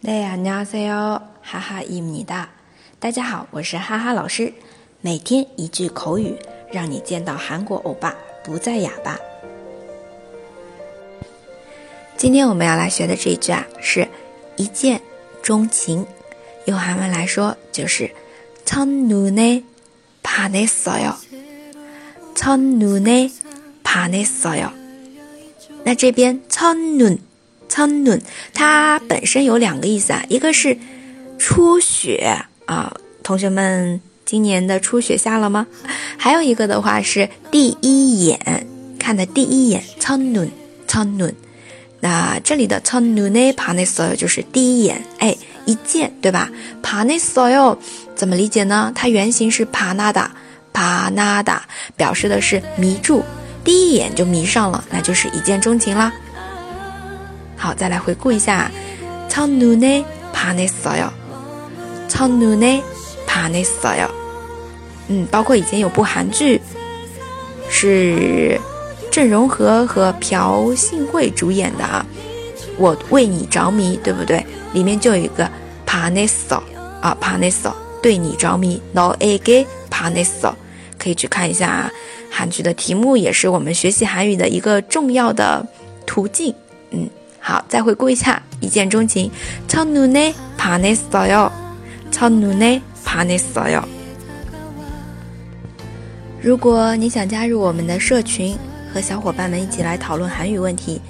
네 안녕하세요. 하하입니다. 大家好，我是哈哈老师。每天一句口语，让你见到韩国欧巴不再哑巴。今天我们要来学的这一句啊，是一见钟情。用韩文来说就是첫눈에반했어 요。 첫눈에반했어 요。 那这边첫눈 苍弩，它本身有两个意思啊。一个是初雪啊，同学们今年的初雪下了吗？还有一个的话是第一眼看的第一眼。苍弩，苍弩，那这里的苍弩呢？帕内索尔就是第一眼，哎，一见对吧？帕内索尔怎么理解呢？它原型是帕纳达，帕纳达表示的是迷住，第一眼就迷上了，那就是一见钟情啦。好，再来回顾一下，첫눈에반했어 요， 첫눈에반했어 요。 嗯，包括以前有部韩剧，是郑容和和朴信惠主演的啊，我为你着迷，对不对？里面就有一个반했어啊，반했어对你着迷，너에게반했어可以去看一下啊。韩剧的题目也是我们学习韩语的一个重要的途径，嗯。 好，再回顾一下《一见钟情》。操努呢帕内色哟，操努呢帕内色哟。如果你想加入我们的社群，和小伙伴们一起来讨论韩语问题，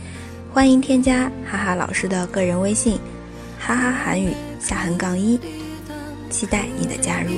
欢迎添加哈哈老师的个人微信：哈哈韩语下横杠一，期待你的加入。